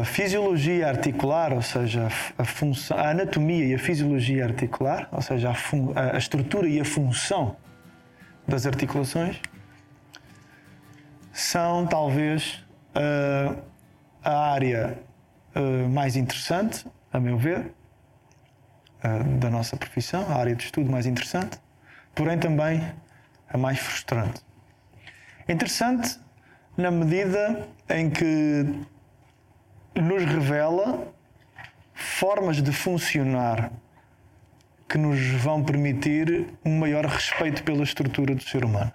a fisiologia articular, ou seja, a, função, a anatomia e a fisiologia articular, ou seja, a, a estrutura e a função das articulações, são talvez a área mais interessante, a meu ver, da nossa profissão, a área de estudo mais interessante, porém também a mais frustrante. Interessante na medida em que nos revela formas de funcionar que nos vão permitir um maior respeito pela estrutura do ser humano.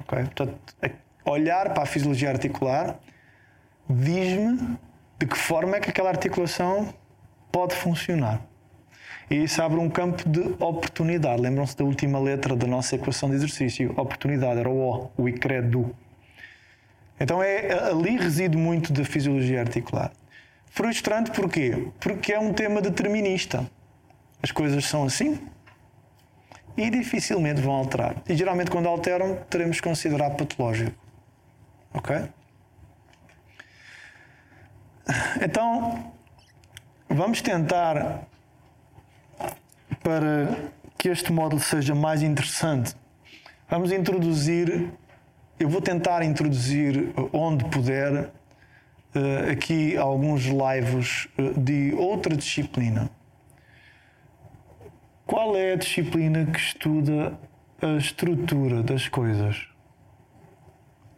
Okay? Portanto, olhar para a fisiologia articular diz-me de que forma é que aquela articulação pode funcionar. E isso abre um campo de oportunidade. Lembram-se da última letra da nossa equação de exercício? Oportunidade, era o O, o ICREDU. Então é, ali reside muito da fisiologia articular. Frustrante porquê? Porque é um tema determinista. As coisas são assim e dificilmente vão alterar. E geralmente quando alteram, teremos que considerar patológico. Ok? Então, vamos tentar para que este módulo seja mais interessante. Vamos introduzir eu vou tentar introduzir, eh, onde puder, eh, aqui alguns lives eh, de outra disciplina. Qual é a disciplina que estuda a estrutura das coisas?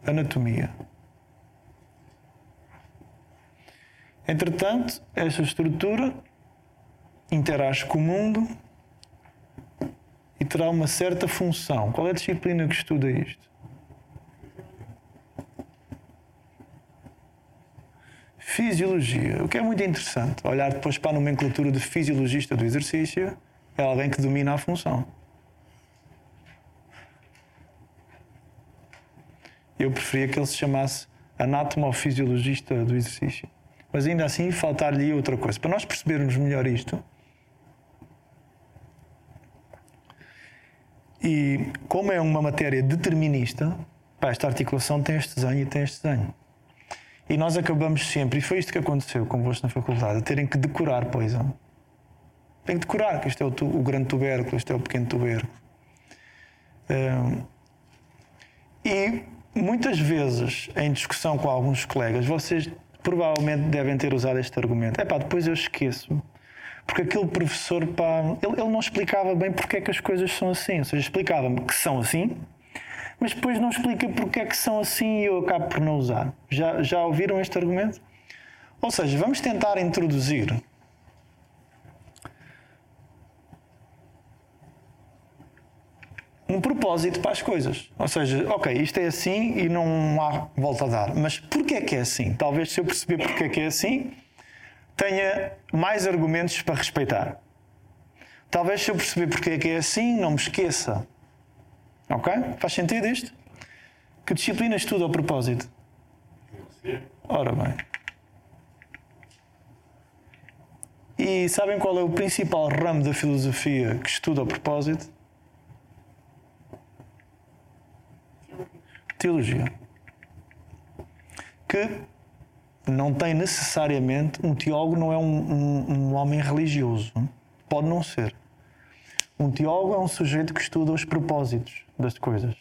Anatomia. Entretanto, esta estrutura interage com o mundo e terá uma certa função. Qual é a disciplina que estuda isto? Fisiologia. O que é muito interessante, olhar depois para a nomenclatura de fisiologista do exercício, é alguém que domina a função. Eu preferia que ele se chamasse anatomofisiologista do exercício. Mas ainda assim faltar-lhe outra coisa. Para nós percebermos melhor isto, e como é uma matéria determinista, esta articulação tem este desenho e tem este desenho. E nós acabamos sempre, e foi isto que aconteceu convosco na faculdade, terem que decorar poison. Tem que decorar que este é o, o, grande tubérculo, este é o pequeno tubérculo. Um, e muitas vezes, em discussão com alguns colegas, vocês provavelmente devem ter usado este argumento. É pá, depois eu esqueço. Porque aquele professor, pá, ele, ele não explicava bem porque é que as coisas são assim. Ou seja, explicava-me que são assim, mas depois não explica porque é que são assim e eu acabo por não usar. Já, já ouviram este argumento? Ou seja, vamos tentar introduzir um propósito para as coisas. Ou seja, ok, isto é assim e não há volta a dar. Mas porquê é que é assim? Talvez se eu perceber porquê é que é assim, tenha mais argumentos para respeitar. Talvez se eu perceber porquê é que é assim, não me esqueça Ok? Faz sentido isto? Que disciplina estuda a propósito? Ora bem. E sabem qual é o principal ramo da filosofia que estuda a propósito? Teologia. Que não tem necessariamente. Um teólogo não é um, um, um homem religioso. Pode não ser. Um teólogo é um sujeito que estuda os propósitos das coisas.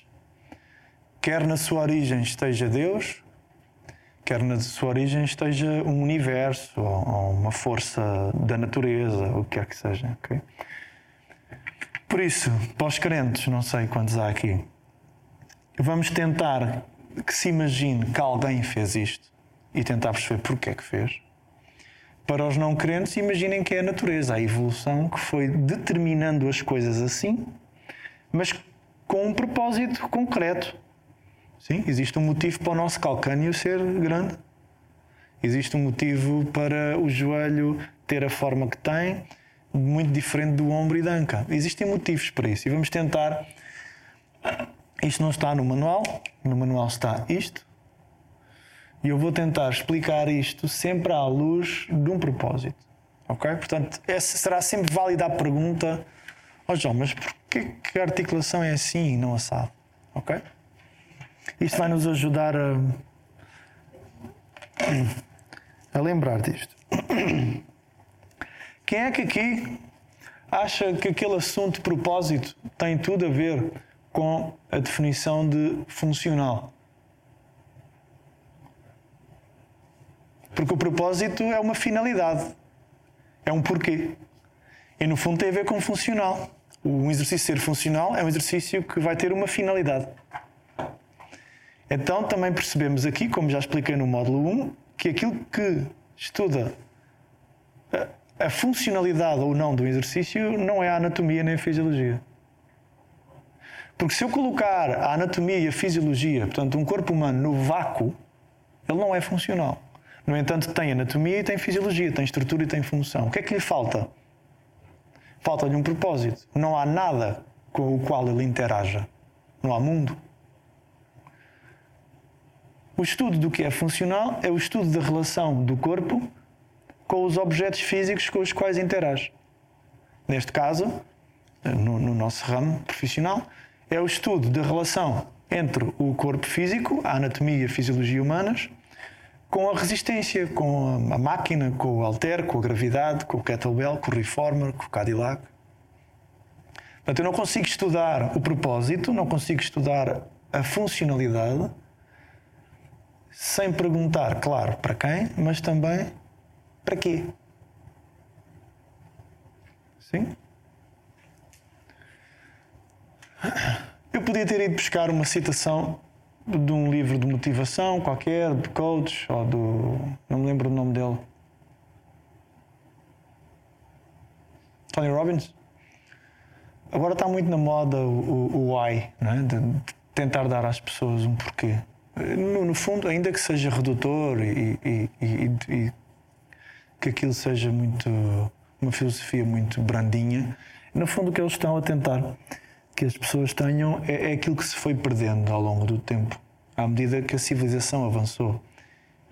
Quer na sua origem esteja Deus, quer na sua origem esteja um universo ou, uma força da natureza, o que quer que seja. Okay? Por isso, para os crentes, não sei quantos há aqui, vamos tentar que se imagine que alguém fez isto e tentar perceber porque é que fez para os não crentes, imaginem que é a natureza, a evolução que foi determinando as coisas assim, mas com um propósito concreto. Sim, existe um motivo para o nosso calcânio ser grande. Existe um motivo para o joelho ter a forma que tem, muito diferente do ombro e da anca. Existem motivos para isso e vamos tentar. Isto não está no manual, no manual está isto. E eu vou tentar explicar isto sempre à luz de um propósito. Ok? Portanto, essa será sempre válida a pergunta: Ó oh João, mas porquê que a articulação é assim e não assado? Ok? Isto vai nos ajudar a, a lembrar disto. Quem é que aqui acha que aquele assunto de propósito tem tudo a ver com a definição de funcional? Porque o propósito é uma finalidade, é um porquê. E no fundo tem a ver com funcional. Um exercício ser funcional é um exercício que vai ter uma finalidade. Então também percebemos aqui, como já expliquei no módulo 1, que aquilo que estuda a, a funcionalidade ou não do exercício não é a anatomia nem a fisiologia. Porque se eu colocar a anatomia e a fisiologia, portanto, um corpo humano no vácuo, ele não é funcional. No entanto, tem anatomia e tem fisiologia, tem estrutura e tem função. O que é que lhe falta? Falta-lhe um propósito. Não há nada com o qual ele interaja. Não há mundo. O estudo do que é funcional é o estudo da relação do corpo com os objetos físicos com os quais interage. Neste caso, no, no nosso ramo profissional, é o estudo da relação entre o corpo físico, a anatomia e a fisiologia humanas, com a resistência, com a máquina, com o alter, com a gravidade, com o kettlebell, com o reformer, com o Cadillac. Portanto, eu não consigo estudar o propósito, não consigo estudar a funcionalidade sem perguntar, claro, para quem, mas também para quê. Sim? Eu podia ter ido buscar uma citação de um livro de motivação qualquer, de coach ou do. não me lembro o nome dele. Tony Robbins? Agora está muito na moda o, o why, é? de tentar dar às pessoas um porquê. No, no fundo, ainda que seja redutor e, e, e, e, que aquilo seja muito. uma filosofia muito brandinha, no fundo o que eles estão a tentar que as pessoas tenham é, é aquilo que se foi perdendo ao longo do tempo, à medida que a civilização avançou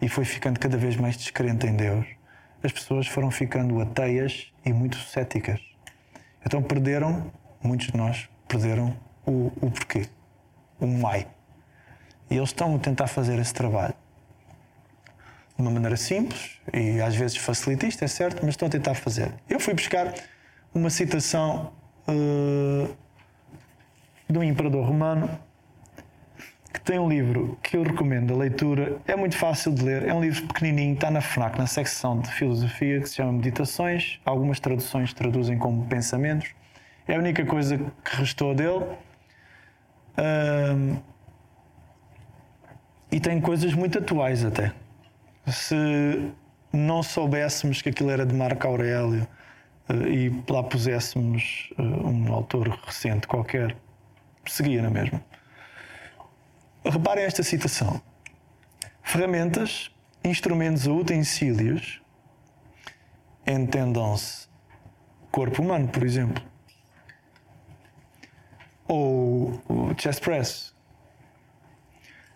e foi ficando cada vez mais descrente em Deus. As pessoas foram ficando ateias e muito céticas. Então perderam, muitos de nós perderam o, o porquê, o why. E eles estão a tentar fazer esse trabalho. De uma maneira simples e às vezes facilitista, é certo, mas estão a tentar fazer. Eu fui buscar uma citação uh, de um imperador romano que tem um livro que eu recomendo a leitura. É muito fácil de ler, é um livro pequenininho, está na FNAC, na secção de filosofia, que se chama Meditações. Algumas traduções traduzem como pensamentos. É a única coisa que restou dele. E tem coisas muito atuais até. Se não soubéssemos que aquilo era de Marco Aurélio uh, e lá puséssemos uh, um autor recente qualquer, seguia na mesma. Reparem esta citação: ferramentas, instrumentos ou utensílios, entendam-se corpo humano, por exemplo, ou chest press.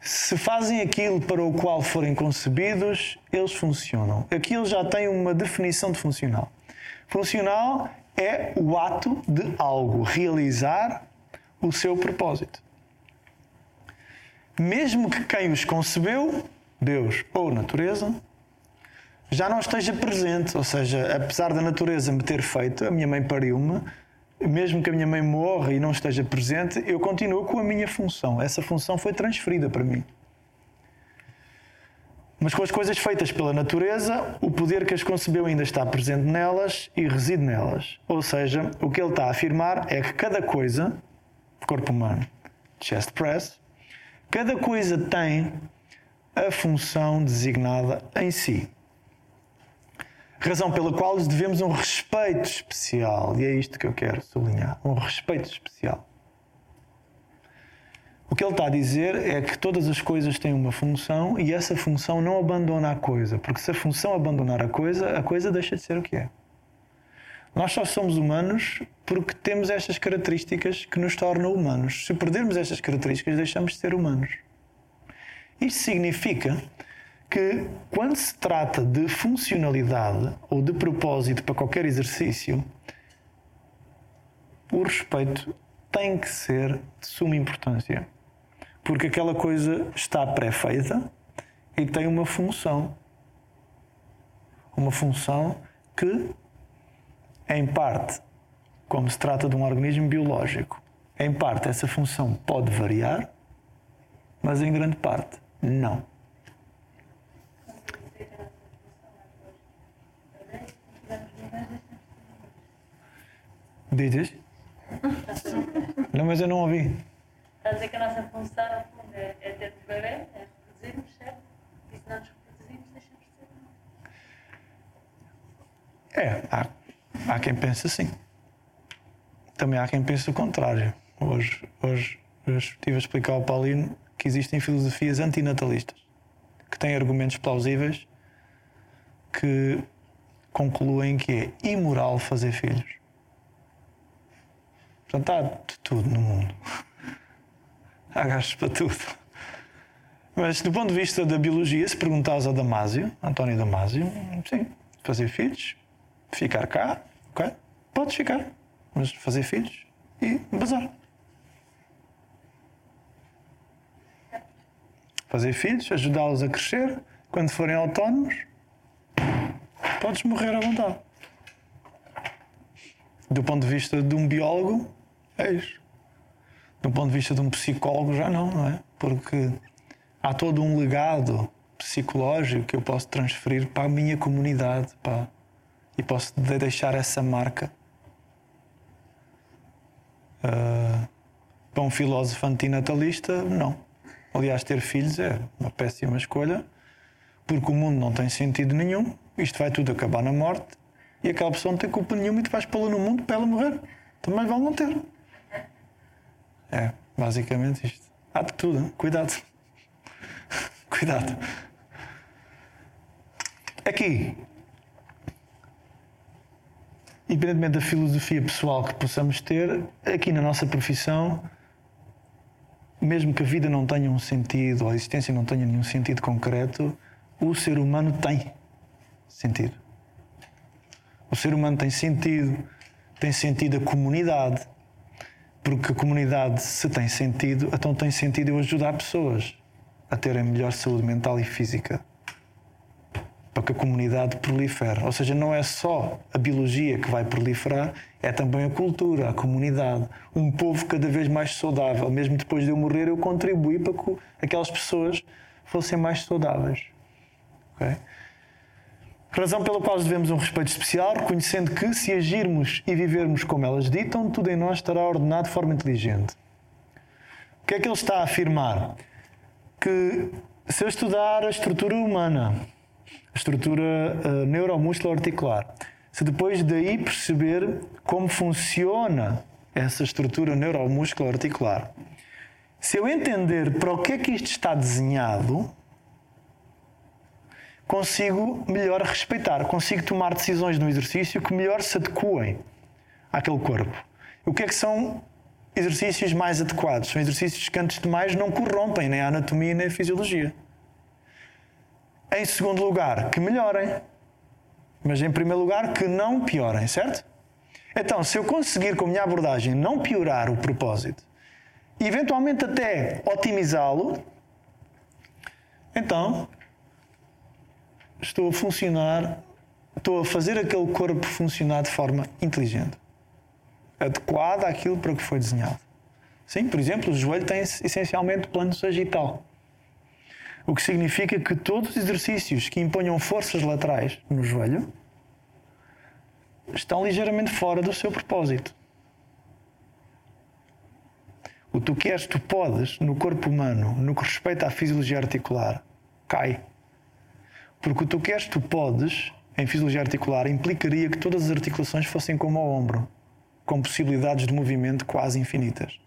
Se fazem aquilo para o qual forem concebidos, eles funcionam. Aquilo já tem uma definição de funcional. Funcional é o ato de algo realizar o seu propósito. Mesmo que quem os concebeu, Deus ou natureza, já não esteja presente, ou seja, apesar da natureza me ter feito, a minha mãe pariu-me, mesmo que a minha mãe morra e não esteja presente, eu continuo com a minha função. Essa função foi transferida para mim. Mas com as coisas feitas pela natureza, o poder que as concebeu ainda está presente nelas e reside nelas. Ou seja, o que ele está a afirmar é que cada coisa corpo humano, chest press, cada coisa tem a função designada em si. Razão pela qual lhes devemos um respeito especial. E é isto que eu quero sublinhar: um respeito especial. O que ele está a dizer é que todas as coisas têm uma função e essa função não abandona a coisa, porque se a função abandonar a coisa, a coisa deixa de ser o que é. Nós só somos humanos porque temos estas características que nos tornam humanos. Se perdermos estas características, deixamos de ser humanos. Isto significa que, quando se trata de funcionalidade ou de propósito para qualquer exercício, o respeito tem que ser de suma importância. Porque aquela coisa está pré-feita e tem uma função. uma função que, em parte, como se trata de um organismo biológico, em parte essa função pode variar, mas em grande parte não. Dizes? Não, mas eu não ouvi. Está a dizer que a nossa função, no fundo, é, é ter um bebê, é reproduzirmos, certo? E se não nos reproduzimos, deixamos de ser. É, há, há quem pense assim. Também há quem pense o contrário. Hoje, hoje estive a explicar ao Paulino que existem filosofias antinatalistas que têm argumentos plausíveis que concluem que é imoral fazer filhos. Portanto, há de tudo no mundo. Há gajos para tudo. Mas do ponto de vista da biologia, se perguntares a Damásio, António Damásio, sim, fazer filhos, ficar cá, ok? Podes ficar, mas fazer filhos e bazar. Fazer filhos, ajudá-los a crescer, quando forem autónomos, podes morrer à vontade. Do ponto de vista de um biólogo, é isso. Do ponto de vista de um psicólogo, já não, não é? Porque há todo um legado psicológico que eu posso transferir para a minha comunidade pá, e posso deixar essa marca. Uh, para um filósofo antinatalista, não. Aliás, ter filhos é uma péssima escolha, porque o mundo não tem sentido nenhum, isto vai tudo acabar na morte e aquela pessoa não tem culpa nenhuma e tu vais pô-la no mundo para ela morrer. Também vão não ter. É, basicamente isto. Há de tudo, hein? cuidado. cuidado. Aqui, independentemente da filosofia pessoal que possamos ter, aqui na nossa profissão, mesmo que a vida não tenha um sentido, ou a existência não tenha nenhum sentido concreto, o ser humano tem sentido. O ser humano tem sentido, tem sentido a comunidade, porque a comunidade, se tem sentido, então tem sentido eu ajudar pessoas a terem melhor saúde mental e física. Para que a comunidade prolifere. Ou seja, não é só a biologia que vai proliferar, é também a cultura, a comunidade. Um povo cada vez mais saudável. Mesmo depois de eu morrer, eu contribuí para que aquelas pessoas fossem mais saudáveis. Okay? Razão pela qual devemos um respeito especial, reconhecendo que, se agirmos e vivermos como elas ditam, tudo em nós estará ordenado de forma inteligente. O que é que ele está a afirmar? Que se eu estudar a estrutura humana, a estrutura uh, neuromuscular articular, se depois daí perceber como funciona essa estrutura neuromuscular articular, se eu entender para o que é que isto está desenhado, consigo melhor respeitar, consigo tomar decisões no exercício que melhor se adequem àquele corpo. O que é que são exercícios mais adequados? São exercícios que, antes de mais, não corrompem nem a anatomia nem a fisiologia. Em segundo lugar, que melhorem. Mas em primeiro lugar, que não piorem, certo? Então, se eu conseguir com a minha abordagem não piorar o propósito e eventualmente até otimizá-lo, então estou a funcionar, estou a fazer aquele corpo funcionar de forma inteligente, adequada àquilo para que foi desenhado. Sim, por exemplo, o joelho tem essencialmente plano sagital. O que significa que todos os exercícios que imponham forças laterais no joelho estão ligeiramente fora do seu propósito. O tu queres, tu podes, no corpo humano, no que respeita à fisiologia articular, cai. Porque o tu queres, tu podes, em fisiologia articular, implicaria que todas as articulações fossem como ao ombro, com possibilidades de movimento quase infinitas.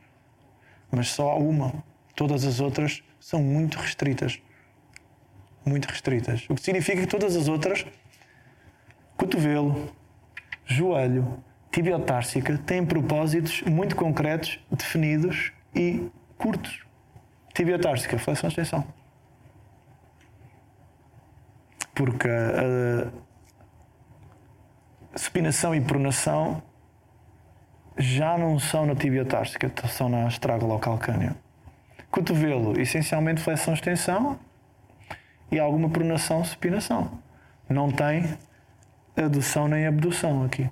Mas só há uma. Todas as outras são muito restritas. Muito restritas. O que significa que todas as outras, cotovelo, joelho, tibiotársica, têm propósitos muito concretos, definidos e curtos. Tibiotársica, flexão-extensão porque a, a supinação e pronação já não são na tibiotársica, são na astragolocalcânea. Cotovelo, essencialmente flexão-extensão e alguma pronação-supinação. Não tem adução nem abdução aqui.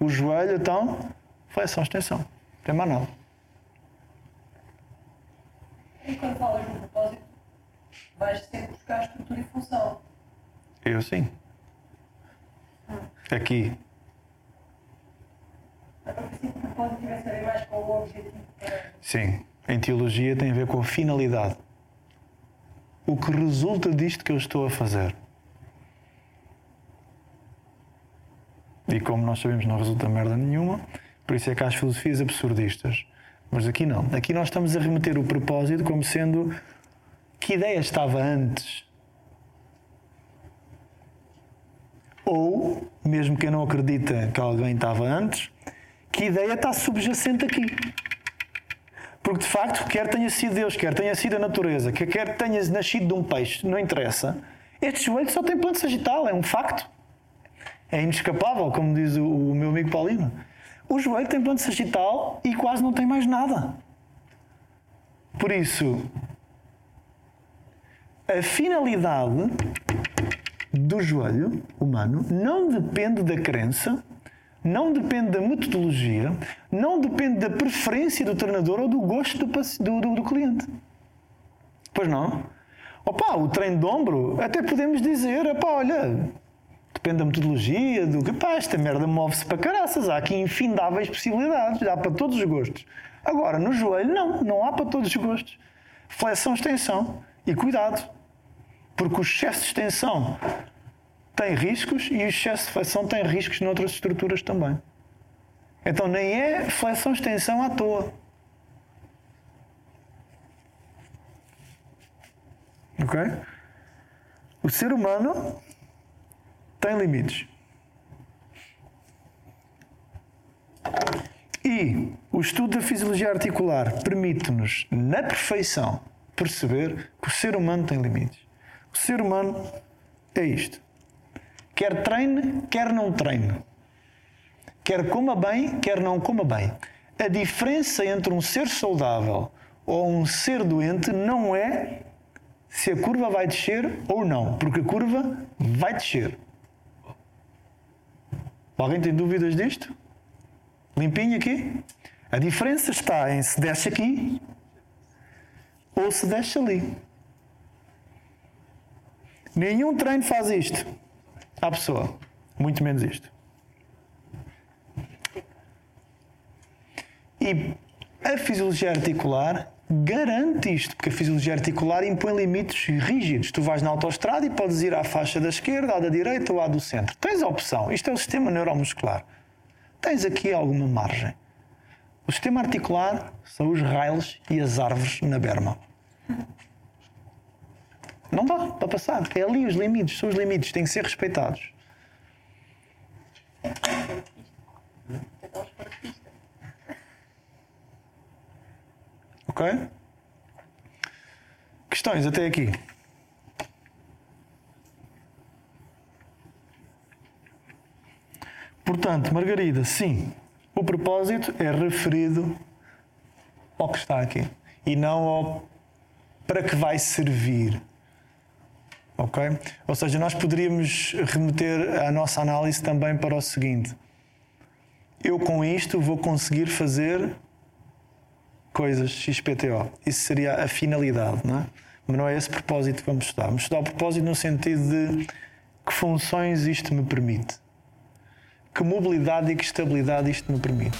O joelho, então, flexão, extensão. Não tem mais nada. E quando falas no propósito, vais sempre buscar estrutura e função. Eu sim. Aqui. Para que o propósito tivesse a ver mais com o objetivo. para- Sim. Em teologia tem a ver com a finalidade. O que resulta disto que eu estou a fazer. E como nós sabemos, não resulta merda nenhuma, por isso é que há as filosofias absurdistas. Mas aqui não. Aqui nós estamos a remeter o propósito como sendo que ideia estava antes. Ou, mesmo quem não acredita que alguém estava antes, que ideia está subjacente aqui. Porque de facto, quer tenha sido Deus, quer tenha sido a natureza, quer, tenha nascido de um peixe, não interessa. Este joelho só tem plano sagital, é um facto. É inescapável, como diz o, o meu amigo Paulino. O joelho tem plano sagital e quase não tem mais nada. Por isso, a finalidade do joelho humano não depende da crença, não depende da metodologia, não depende da preferência do treinador ou do gosto do, do, do- do cliente. Pois não? Opa, o treino de ombro, até podemos dizer, opa, olha, depende da metodologia, do que, pá, esta merda move-se para caraças, há aqui infindáveis possibilidades, dá para todos os gostos. Agora, no joelho, não, não há para todos os gostos. Flexão, extensão e cuidado, porque o excesso de extensão tem riscos e o excesso de flexão tem riscos noutras estruturas também. Então nem é flexão extensão à toa. Ok? O ser humano tem limites. E o estudo da fisiologia articular permite-nos, na perfeição, perceber que o ser humano tem limites. O ser humano é isto. Quer treine, quer não treine. Quer coma bem, quer não coma bem. A diferença entre um ser saudável ou um ser doente não é se a curva vai descer ou não, porque a curva vai descer. Alguém tem dúvidas disto? Limpinho aqui? A diferença está em se desce aqui ou se desce ali. Nenhum treino faz isto à pessoa, muito menos isto. E a fisiologia articular garante isto, porque a fisiologia articular impõe limites rígidos. Tu vais na autoestrada e podes ir à faixa da esquerda, à da direita ou à do centro. Tens a opção. Isto é o sistema neuromuscular. Tens aqui alguma margem. O sistema articular são os rails e as árvores na berma. Não dá para passar. É ali os limites, são os limites, têm que ser respeitados. Ok? Questões até aqui? Portanto, Margarida, sim, o propósito é referido ao que está aqui e não ao para que vai servir. Ok? Ou seja, nós poderíamos remeter a nossa análise também para o seguinte: eu com isto vou conseguir fazer coisas XPTO. Isso seria a finalidade, não é? Mas não é esse propósito que vamos estudar. Vamos estudar o propósito no sentido de que funções isto me permite, que mobilidade e que estabilidade isto me permite.